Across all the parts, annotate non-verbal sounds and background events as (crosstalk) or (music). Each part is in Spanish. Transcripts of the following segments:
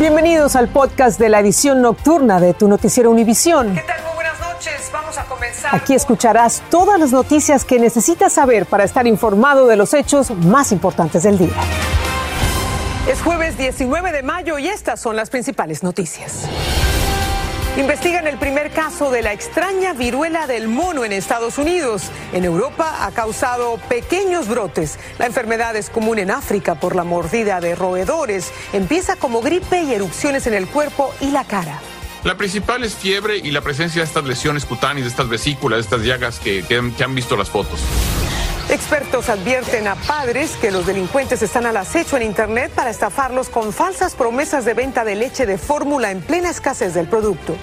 Bienvenidos al podcast de la edición nocturna de tu noticiero Univisión. ¿Qué tal? Muy buenas noches. Vamos a comenzar. Aquí escucharás todas las noticias que necesitas saber para estar informado de los hechos más importantes del día. Es jueves 19 de mayo y estas son las principales noticias. Investigan el primer caso de la extraña viruela del mono en Estados Unidos. En Europa ha causado pequeños brotes. La enfermedad es común en África por la mordida de roedores. Empieza como gripe y erupciones en el cuerpo y la cara. La principal es fiebre y la presencia de estas lesiones cutáneas, de estas vesículas, de estas llagas que, que han- visto las fotos. Expertos advierten a padres que los delincuentes están al acecho en Internet para estafarlos con falsas promesas de venta de leche de fórmula en plena escasez del producto.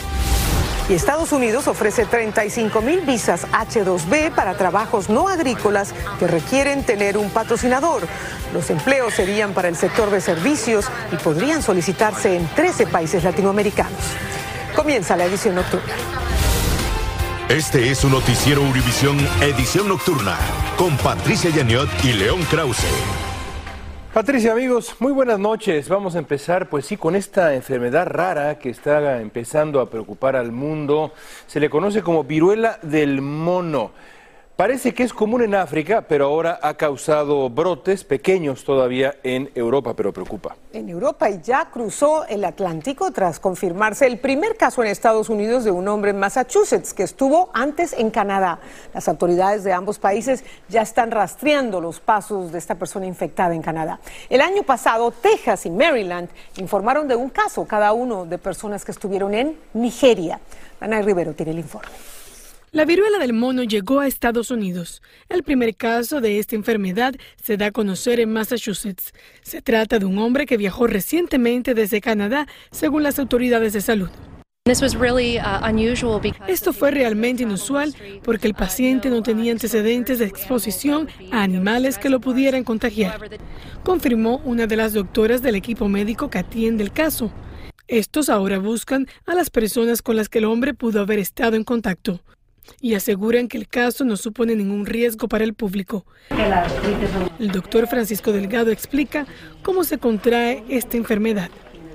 Y Estados Unidos ofrece 35 mil visas H2B para trabajos no agrícolas que requieren tener un patrocinador. Los empleos serían para el sector de servicios y podrían solicitarse en 13 países latinoamericanos. Comienza la edición nocturna. Este es su noticiero Univisión Edición Nocturna con Patricia Yaniot y León Krause. Patricia, amigos, muy buenas noches. Vamos a empezar, pues sí, con esta enfermedad rara que está empezando a preocupar al mundo. Se le conoce como viruela del mono. Parece que es común en África, pero ahora ha causado brotes pequeños todavía en Europa, pero preocupa. En Europa y ya cruzó el Atlántico tras confirmarse el primer caso en Estados Unidos de un hombre en Massachusetts que estuvo antes en Canadá. Las autoridades de ambos países ya están rastreando los pasos de esta persona infectada en Canadá. El año pasado, Texas y Maryland informaron de un caso cada uno de personas que estuvieron en Nigeria. Ana Rivero tiene el informe. La viruela del mono llegó a Estados Unidos. El primer caso de esta enfermedad se da a conocer en Massachusetts. Se trata de un hombre que viajó recientemente desde Canadá, según las autoridades de salud. Esto fue realmente inusual porque el paciente no tenía antecedentes de exposición a animales que lo pudieran contagiar, confirmó una de las doctoras del equipo médico que atiende el caso. Estos ahora buscan a las personas con las que el hombre pudo haber estado en contacto y aseguran que el caso no supone ningún riesgo para el público. El doctor Francisco Delgado explica cómo se contrae esta enfermedad.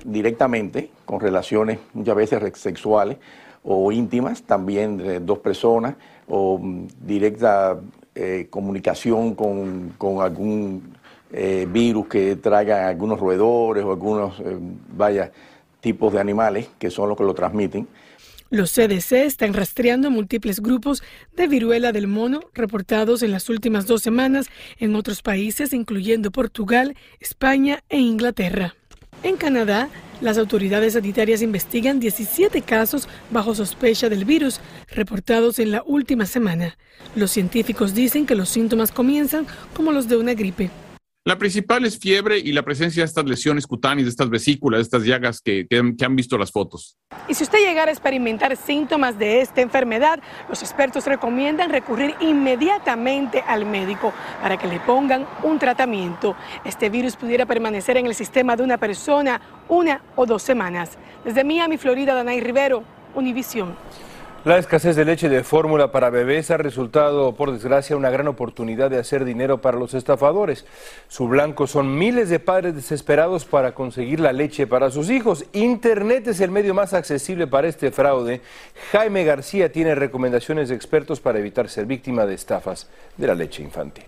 directamente con relaciones muchas veces sexuales o íntimas, también de dos personas, o mm, directa eh, comunicación con, con algún eh, virus que traiga algunos roedores o algunos, eh, vaya, tipos de animales que son los que lo transmiten. Los CDC están rastreando múltiples grupos de viruela del mono reportados en las últimas dos semanas en otros países, incluyendo Portugal, España e Inglaterra. En Canadá, las autoridades sanitarias investigan 17 casos bajo sospecha del virus reportados en la última semana. Los científicos dicen que los síntomas comienzan como los de una gripe. La principal es fiebre y la presencia de estas lesiones cutáneas, de estas vesículas, de estas llagas que, han visto las fotos. Y si usted llegara a experimentar síntomas de esta enfermedad, los expertos recomiendan recurrir inmediatamente al médico para que le pongan un tratamiento. Este virus pudiera permanecer en el sistema de una persona una o dos semanas. Desde Miami, Florida, Danay Rivero, Univisión. La escasez de leche de fórmula para bebés ha resultado, por desgracia, una gran oportunidad de hacer dinero para los estafadores. Su blanco son miles de padres desesperados para conseguir la leche para sus hijos. Internet es el medio más accesible para este fraude. Jaime García tiene recomendaciones de expertos para evitar ser víctima de estafas de la leche infantil.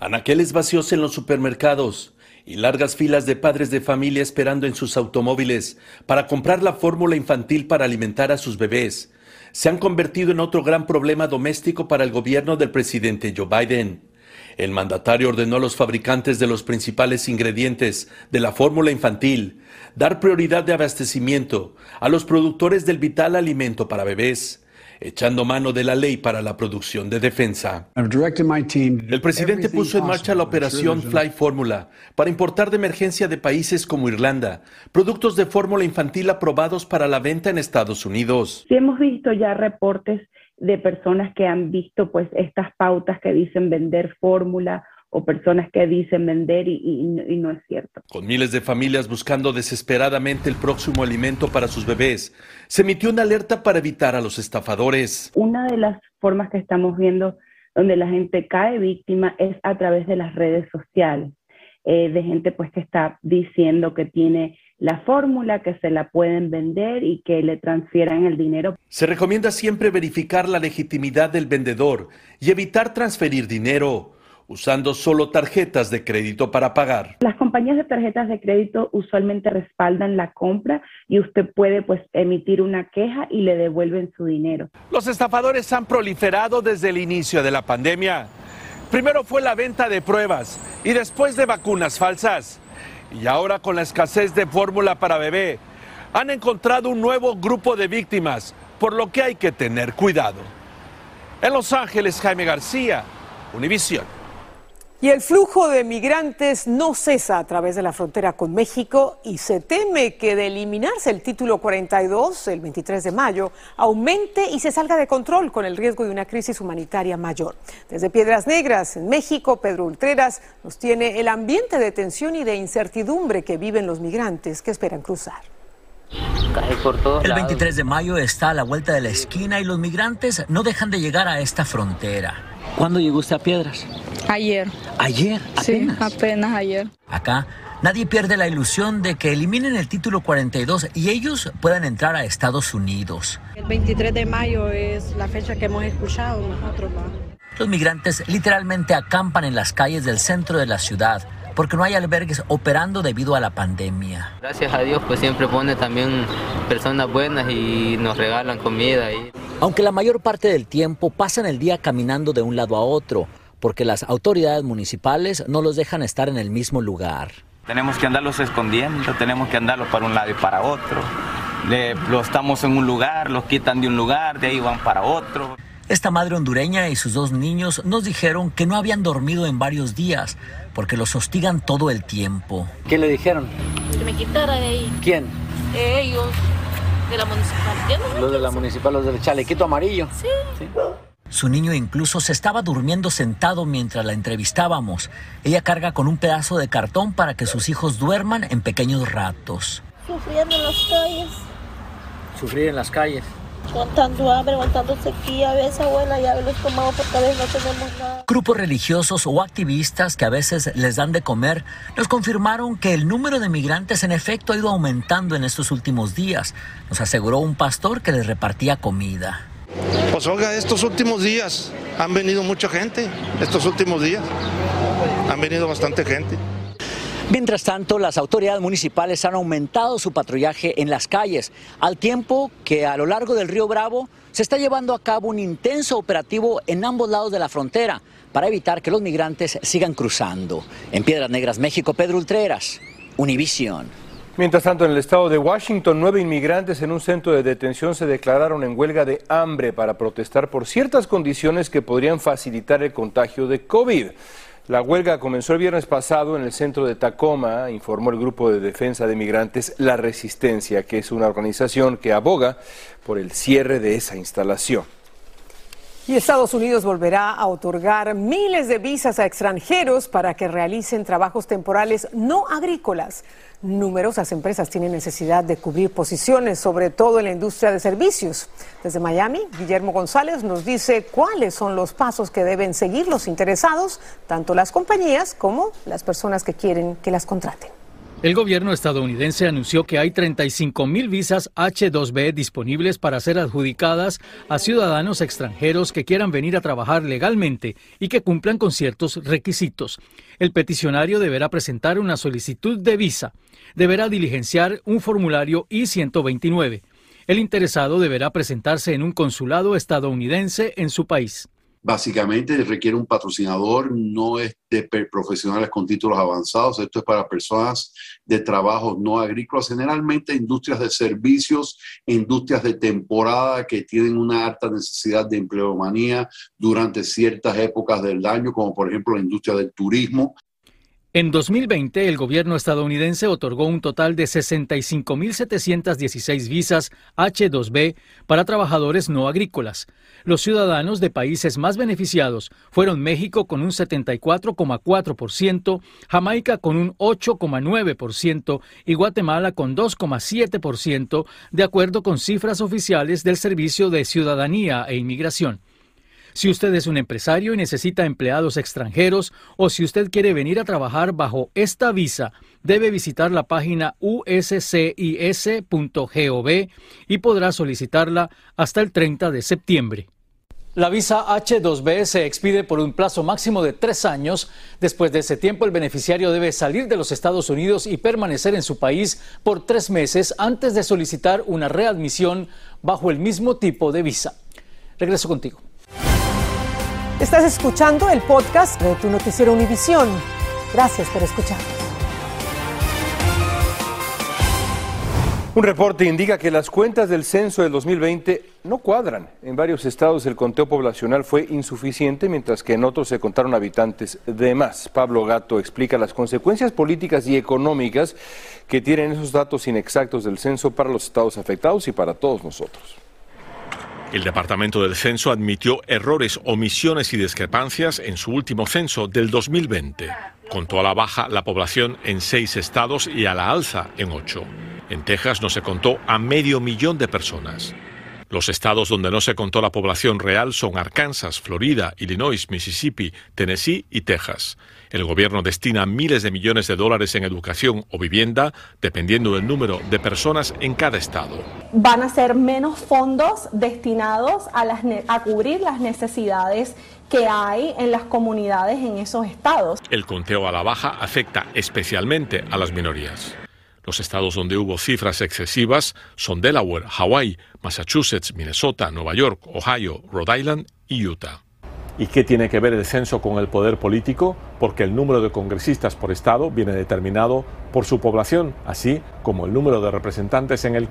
Anaqueles vacíos en los supermercados y largas filas de padres de familia esperando en sus automóviles para comprar la fórmula infantil para alimentar a sus bebés se han convertido en otro gran problema doméstico para el gobierno del presidente Joe Biden. El mandatario ordenó a los fabricantes de los principales ingredientes de la fórmula infantil dar prioridad de abastecimiento a los productores del vital alimento para bebés echando mano de la ley para la producción de defensa. El presidente puso en marcha la operación Fly Formula para importar de emergencia de países como Irlanda productos de fórmula infantil aprobados para la venta en Estados Unidos. Sí hemos visto ya reportes de personas que han visto pues estas pautas que dicen vender fórmula o personas que dicen vender y, y, y, no es cierto. Con miles de familias buscando desesperadamente el próximo alimento para sus bebés, se emitió una alerta para evitar a los estafadores. Una de las formas que estamos viendo donde la gente cae víctima es a través de las redes sociales, eh, de gente pues que está diciendo que tiene la fórmula, que se la pueden vender y que le transfieran el dinero. Se recomienda siempre verificar la legitimidad del vendedor y evitar transferir dinero usando solo tarjetas de crédito para pagar. Las compañías de tarjetas de crédito usualmente respaldan la compra y usted puede pues emitir una queja y le devuelven su dinero. Los estafadores han proliferado desde el inicio de la pandemia. Primero fue la venta de pruebas y después de vacunas falsas. Y ahora con la escasez de fórmula para bebé, han encontrado un nuevo grupo de víctimas, por lo que hay que tener cuidado. En Los Ángeles, Jaime García, Univisión. Y el flujo de migrantes no cesa a través de la frontera con México y se teme que de eliminarse el título 42 el 23 de mayo aumente y se salga de control con el riesgo de una crisis humanitaria mayor. Desde Piedras Negras, en México, Pedro Ultreras nos tiene el ambiente de tensión y de incertidumbre que viven los migrantes que esperan cruzar. El 23 de mayo está a la vuelta de la esquina y los migrantes no dejan de llegar a esta frontera. ¿Cuándo llegó usted a Piedras? Ayer. ¿Ayer? ¿Apenas? Sí, apenas ayer. Acá nadie pierde la ilusión de que eliminen el título 42 y ellos puedan entrar a Estados Unidos. El 23 de mayo es la fecha que hemos escuchado nosotros. Los migrantes literalmente acampan en las calles del centro de la ciudad porque no hay albergues operando debido a la pandemia. Gracias a Dios, pues siempre pone también personas buenas y nos regalan comida. Y... Aunque la mayor parte del tiempo pasan el día caminando de un lado a otro, porque las autoridades municipales no los dejan estar en el mismo lugar. Tenemos que andarlos escondiendo, tenemos que andarlos para un lado y para otro. Le, lo estamos en un lugar, los quitan de un lugar, de ahí van para otro. Esta madre hondureña y sus dos niños nos dijeron que no habían dormido en varios días porque los hostigan todo el tiempo. ¿Qué le dijeron? Que me quitara de ahí. ¿Quién? Ellos, de la municipal. Los de la municipal, los del chalequito amarillo. Sí. sí. Su niño incluso se estaba durmiendo sentado mientras la entrevistábamos. Ella carga con un pedazo de cartón para que sus hijos duerman en pequeños ratos. Sufriendo en las calles. Sufrir en las calles. Aguantando hambre, aguantando sequía, a veces abuela ya los tomamos porque a veces no tenemos nada. Grupos religiosos o activistas que a veces les dan de comer nos confirmaron que el número de migrantes en efecto ha ido aumentando en estos últimos días, nos aseguró un pastor que les repartía comida. Pues oiga, estos últimos días han venido mucha gente, estos últimos días han venido bastante gente. Mientras tanto, las autoridades municipales han aumentado su patrullaje en las calles, al tiempo que a lo largo del río Bravo se está llevando a cabo un intenso operativo en ambos lados de la frontera para evitar que los migrantes sigan cruzando. En Piedras Negras, México, Pedro Ultreras, Univisión. Mientras tanto, en el estado de Washington, nueve inmigrantes en un centro de detención se declararon en huelga de hambre para protestar por ciertas condiciones que podrían facilitar el contagio de COVID. La huelga comenzó el viernes pasado en el centro de Tacoma, informó el grupo de defensa de migrantes La Resistencia, que es una organización que aboga por el cierre de esa instalación. Y Estados Unidos volverá a otorgar miles de visas a extranjeros para que realicen trabajos temporales no agrícolas. Numerosas empresas tienen necesidad de cubrir posiciones, sobre todo en la industria de servicios. Desde Miami, Guillermo González nos dice cuáles son los pasos que deben seguir los interesados, tanto las compañías como las personas que quieren que las contraten. El gobierno estadounidense anunció que hay 35 mil visas H2B disponibles para ser adjudicadas a ciudadanos extranjeros que quieran venir a trabajar legalmente y que cumplan con ciertos requisitos. El peticionario deberá presentar una solicitud de visa, deberá diligenciar un formulario I-129. El interesado deberá presentarse en un consulado estadounidense en su país básicamente requiere un patrocinador, no es de profesionales con títulos avanzados, esto es para personas de trabajos no agrícolas, generalmente industrias de servicios, industrias de temporada que tienen una alta necesidad de empleomanía durante ciertas épocas del año, como por ejemplo la industria del turismo. En 2020, el gobierno estadounidense otorgó un total de 65.716 visas H2B para trabajadores no agrícolas. Los ciudadanos de países más beneficiados fueron México con un 74,4%, Jamaica con un 8,9% y Guatemala con 2,7%, de acuerdo con cifras oficiales del Servicio de Ciudadanía e Inmigración. Si usted es un empresario y necesita empleados extranjeros o si usted quiere venir a trabajar bajo esta visa, debe visitar la página uscis.gov y podrá solicitarla hasta el 30 de septiembre. La visa H2B se expide por un plazo máximo de tres años. Después de ese tiempo, el beneficiario debe salir de los Estados Unidos y permanecer en su país por tres meses antes de solicitar una readmisión bajo el mismo tipo de visa. Regreso contigo. Estás escuchando el podcast de tu noticiero Univisión. Gracias por escucharnos. Un reporte indica que las cuentas del censo del 2020 no cuadran. En varios estados el conteo poblacional fue insuficiente, mientras que en otros se contaron habitantes de más. Pablo Gato explica las consecuencias políticas y económicas que tienen esos datos inexactos del censo para los estados afectados y para todos nosotros. El Departamento del Censo admitió errores, omisiones y discrepancias en su último censo del 2020. Contó a la baja la población en seis estados y a la alza en ocho. En Texas no se contó a medio millón de personas. Los estados donde no se contó la población real son Arkansas, Florida, Illinois, Mississippi, Tennessee y Texas. El gobierno destina miles de millones de dólares en educación o vivienda, dependiendo del número de personas en cada estado. Van a ser menos fondos destinados a, las a cubrir las necesidades que hay en las comunidades en esos estados. El conteo a la baja afecta especialmente a las minorías. Los estados donde hubo cifras excesivas son Delaware, Hawaii, Massachusetts, Minnesota, Nueva York, Ohio, Rhode Island y Utah. ¿Y qué tiene que ver el censo con el poder político? Porque el número de congresistas por estado viene determinado por su población, así como el número de representantes en el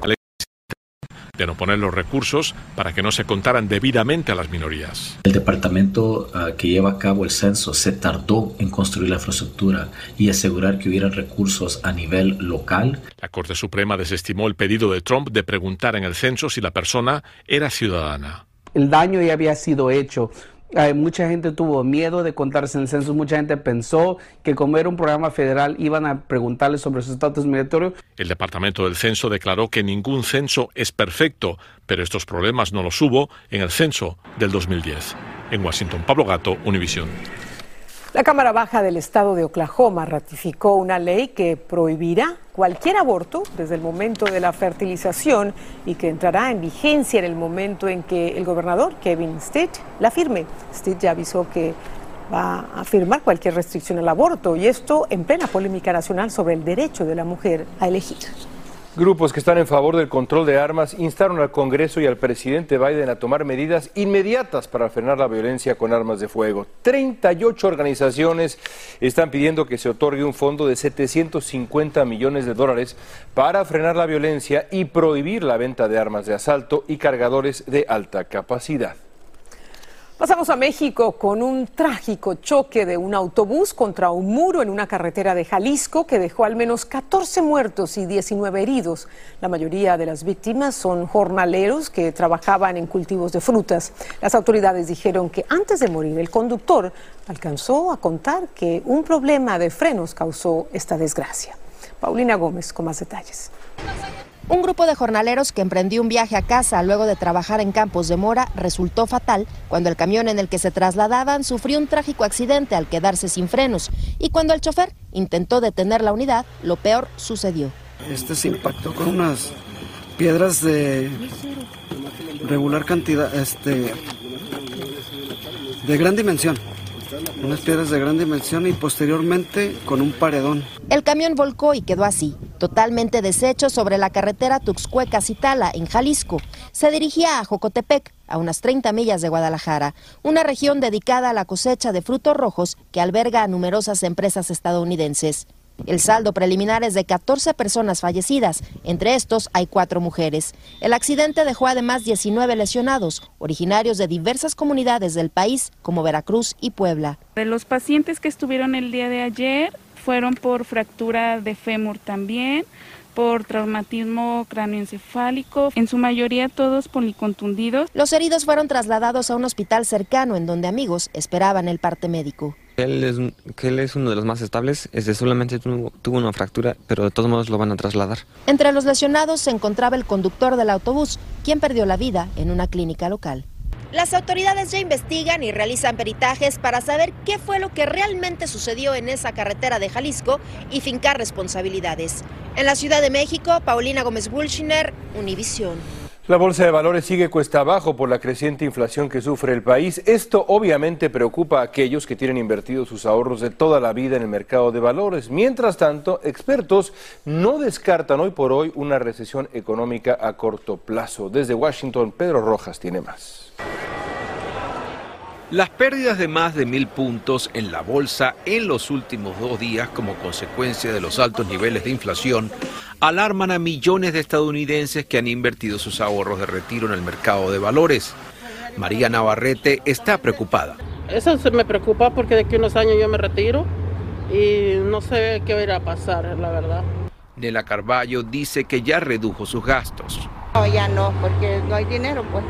de no poner los recursos para que no se contaran debidamente a las minorías. El departamento uh, que lleva a cabo el censo se tardó en construir la infraestructura y asegurar que hubieran recursos a nivel local. La Corte Suprema desestimó el pedido de Trump de preguntar en el censo si la persona era ciudadana. El daño ya había sido hecho mucha gente tuvo miedo de contarse en el censo, mucha gente pensó que como era un programa federal iban a preguntarle sobre su estatus migratorio. El Departamento del Censo declaró que ningún censo es perfecto, pero estos problemas no los hubo en el censo del 2010. En Washington, Pablo Gato, Univisión. La Cámara Baja del Estado de Oklahoma ratificó una ley que prohibirá cualquier aborto desde el momento de la fertilización y que entrará en vigencia en el momento en que el gobernador Kevin Stitt la firme. Stitt ya avisó que va a firmar cualquier restricción al aborto y esto en plena polémica nacional sobre el derecho de la mujer a elegir. Grupos que están en favor del control de armas instaron al Congreso y al presidente Biden a tomar medidas inmediatas para frenar la violencia con armas de fuego. 38 organizaciones están pidiendo que se otorgue un fondo de 750 millones de dólares para frenar la violencia y prohibir la venta de armas de asalto y cargadores de alta capacidad. Pasamos a México con un trágico choque de un autobús contra un muro en una carretera de Jalisco que dejó al menos 14 muertos y 19 heridos. La mayoría de las víctimas son jornaleros que trabajaban en cultivos de frutas. Las autoridades dijeron que antes de morir el conductor alcanzó a contar que un problema de frenos causó esta desgracia. Paulina Gómez con más detalles. Un grupo de jornaleros que emprendió un viaje a casa luego de trabajar en Campos de Mora resultó fatal cuando el camión en el que se trasladaban sufrió un trágico accidente al quedarse sin frenos y cuando el chofer intentó detener la unidad, lo peor sucedió. Este se impactó con unas piedras de regular cantidad, este, de gran dimensión unas piedras de gran dimensión y posteriormente con un paredón. El camión volcó y quedó así, totalmente deshecho sobre la carretera Tuxcueca-Citala, en Jalisco. Se dirigía a Jocotepec, a unas 30 millas de Guadalajara, una región dedicada a la cosecha de frutos rojos que alberga a numerosas empresas estadounidenses. El saldo preliminar es de 14 personas fallecidas, entre estos hay cuatro mujeres. El accidente dejó además 19 lesionados, originarios de diversas comunidades del país, como Veracruz y Puebla. De los pacientes que estuvieron el día de ayer, fueron por fractura de fémur también, por traumatismo cráneoencefálico, en su mayoría todos policontundidos. Los heridos fueron trasladados a un hospital cercano en donde amigos esperaban el parte médico. Él es, que él es uno de los más estables, es de solamente tuvo, tuvo una fractura, pero de todos modos lo van a trasladar. Entre los lesionados se encontraba el conductor del autobús, quien perdió la vida en una clínica local. Las autoridades ya investigan y realizan peritajes para saber qué fue lo que realmente sucedió en esa carretera de Jalisco y fincar responsabilidades. En la Ciudad de México, Paulina Gómez Bulchiner, Univisión. La bolsa de valores sigue cuesta abajo por la creciente inflación que sufre el país. Esto obviamente preocupa a aquellos que tienen invertidos sus ahorros de toda la vida en el mercado de valores. Mientras tanto, expertos no descartan hoy por hoy una recesión económica a corto plazo. Desde Washington, Pedro Rojas tiene más. Las pérdidas de más de mil puntos en la bolsa en los últimos dos días como consecuencia de los altos niveles de inflación alarman a millones de estadounidenses que han invertido sus ahorros de retiro en el mercado de valores. María Navarrete está preocupada. Eso se me preocupa porque de aquí a unos años yo me retiro y no sé qué va a ir a pasar, la verdad. Nela Carballo dice que ya redujo sus gastos. No, ya no, porque no hay dinero, pues.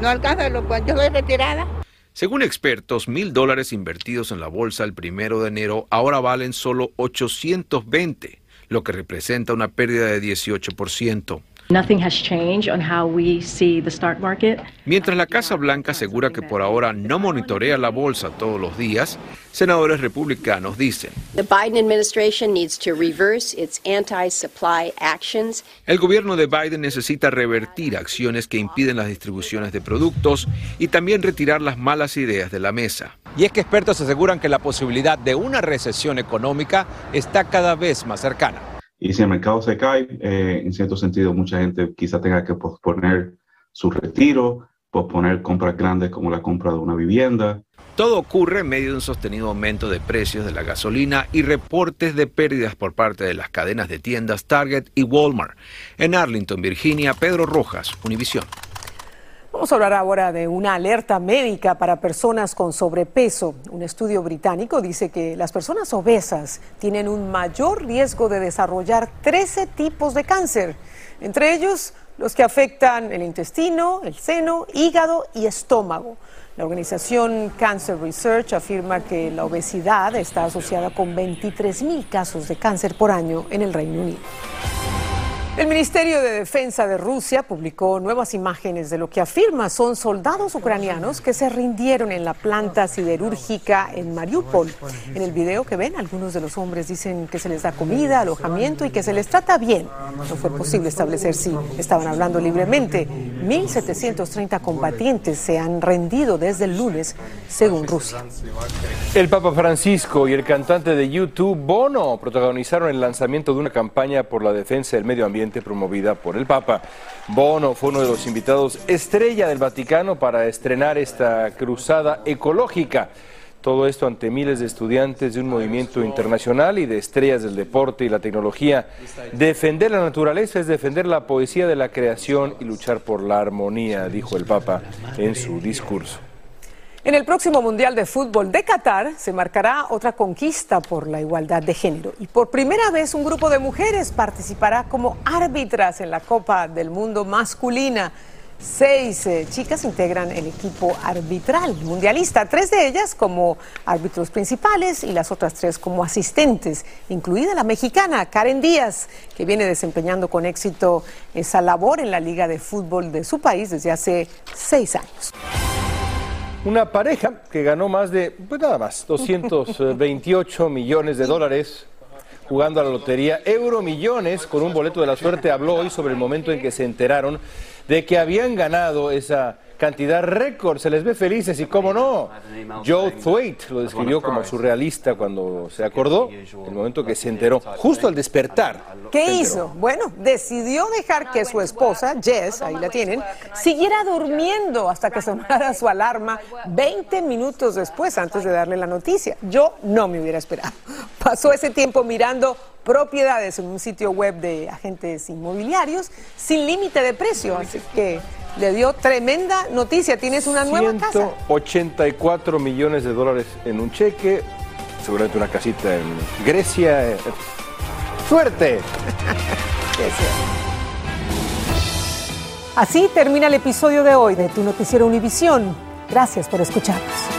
No alcanza, lo, pues yo estoy retirada. Según expertos, mil dólares invertidos en la bolsa el primero de enero ahora valen solo 820, lo que representa una pérdida de 18%. Mientras la Casa Blanca asegura que por ahora no monitorea la bolsa todos los días, senadores republicanos dicen el gobierno de Biden necesita revertir acciones que impiden las distribuciones de productos y también retirar las malas ideas de la mesa. Y es que expertos aseguran que la posibilidad de una recesión económica está cada vez más cercana. Y si el mercado se cae, eh, en cierto sentido, mucha gente quizá tenga que posponer su retiro, posponer compras grandes como la compra de una vivienda. Todo ocurre en medio de un sostenido aumento de precios de la gasolina y reportes de pérdidas por parte de las cadenas de tiendas Target y Walmart. En Arlington, Virginia, Pedro Rojas, Univisión. Vamos a hablar ahora de una alerta médica para personas con sobrepeso. Un estudio británico dice que las personas obesas tienen un mayor riesgo de desarrollar 13 tipos de cáncer, entre ellos los que afectan el intestino, el seno, hígado y estómago. La organización Cancer Research afirma que la obesidad está asociada con 23 mil casos de cáncer por año en el Reino Unido. El Ministerio de Defensa de Rusia publicó nuevas imágenes de lo que afirma son soldados ucranianos que se rindieron en la planta siderúrgica en Mariupol. En el video que ven, algunos de los hombres dicen que se les da comida, alojamiento y que se les trata bien. No fue posible establecer si estaban hablando libremente. 1.730 combatientes se han rendido desde el lunes, según Rusia. El Papa Francisco y el cantante de YouTube, Bono, protagonizaron el lanzamiento de una campaña por la defensa del medio ambiente promovida por el Papa. Bono fue uno de los invitados estrella del Vaticano para estrenar esta cruzada ecológica. Todo esto ante miles de estudiantes de un movimiento internacional y de estrellas del deporte y la tecnología. Defender la naturaleza es defender la poesía de la creación y luchar por la armonía, dijo el Papa en su discurso. En el próximo Mundial de Fútbol de Qatar se marcará otra conquista por la igualdad de género y por primera vez un grupo de mujeres participará como árbitras en la Copa del Mundo masculina. Seis eh, chicas integran el equipo arbitral mundialista, tres de ellas como árbitros principales y las otras tres como asistentes, incluida la mexicana Karen Díaz, que viene desempeñando con éxito esa labor en la Liga de Fútbol de su país desde hace seis años. Una pareja que ganó más de, pues nada más, 228 (laughs) millones de dólares jugando a la lotería. Euromillones con un boleto de la suerte habló hoy sobre el momento en que se enteraron de que habían ganado esa cantidad récord, se les ve felices y cómo no. Joe Thwaite lo describió como surrealista cuando se acordó, el momento que se enteró, justo al despertar. ¿Qué hizo? Bueno, decidió dejar que su esposa, Jess, ahí la tienen, siguiera durmiendo hasta que sonara su alarma 20 minutos después, antes de darle la noticia. Yo no me hubiera esperado. Pasó ese tiempo mirando propiedades en un sitio web de agentes inmobiliarios sin límite de precio, así que le dio tremenda noticia. Tienes una nueva casa. 184 millones de dólares en un cheque, seguramente una casita en Grecia. (laughs) ¡Suerte! Así termina el episodio de hoy de Tu Noticiero Univisión. Gracias por escucharnos.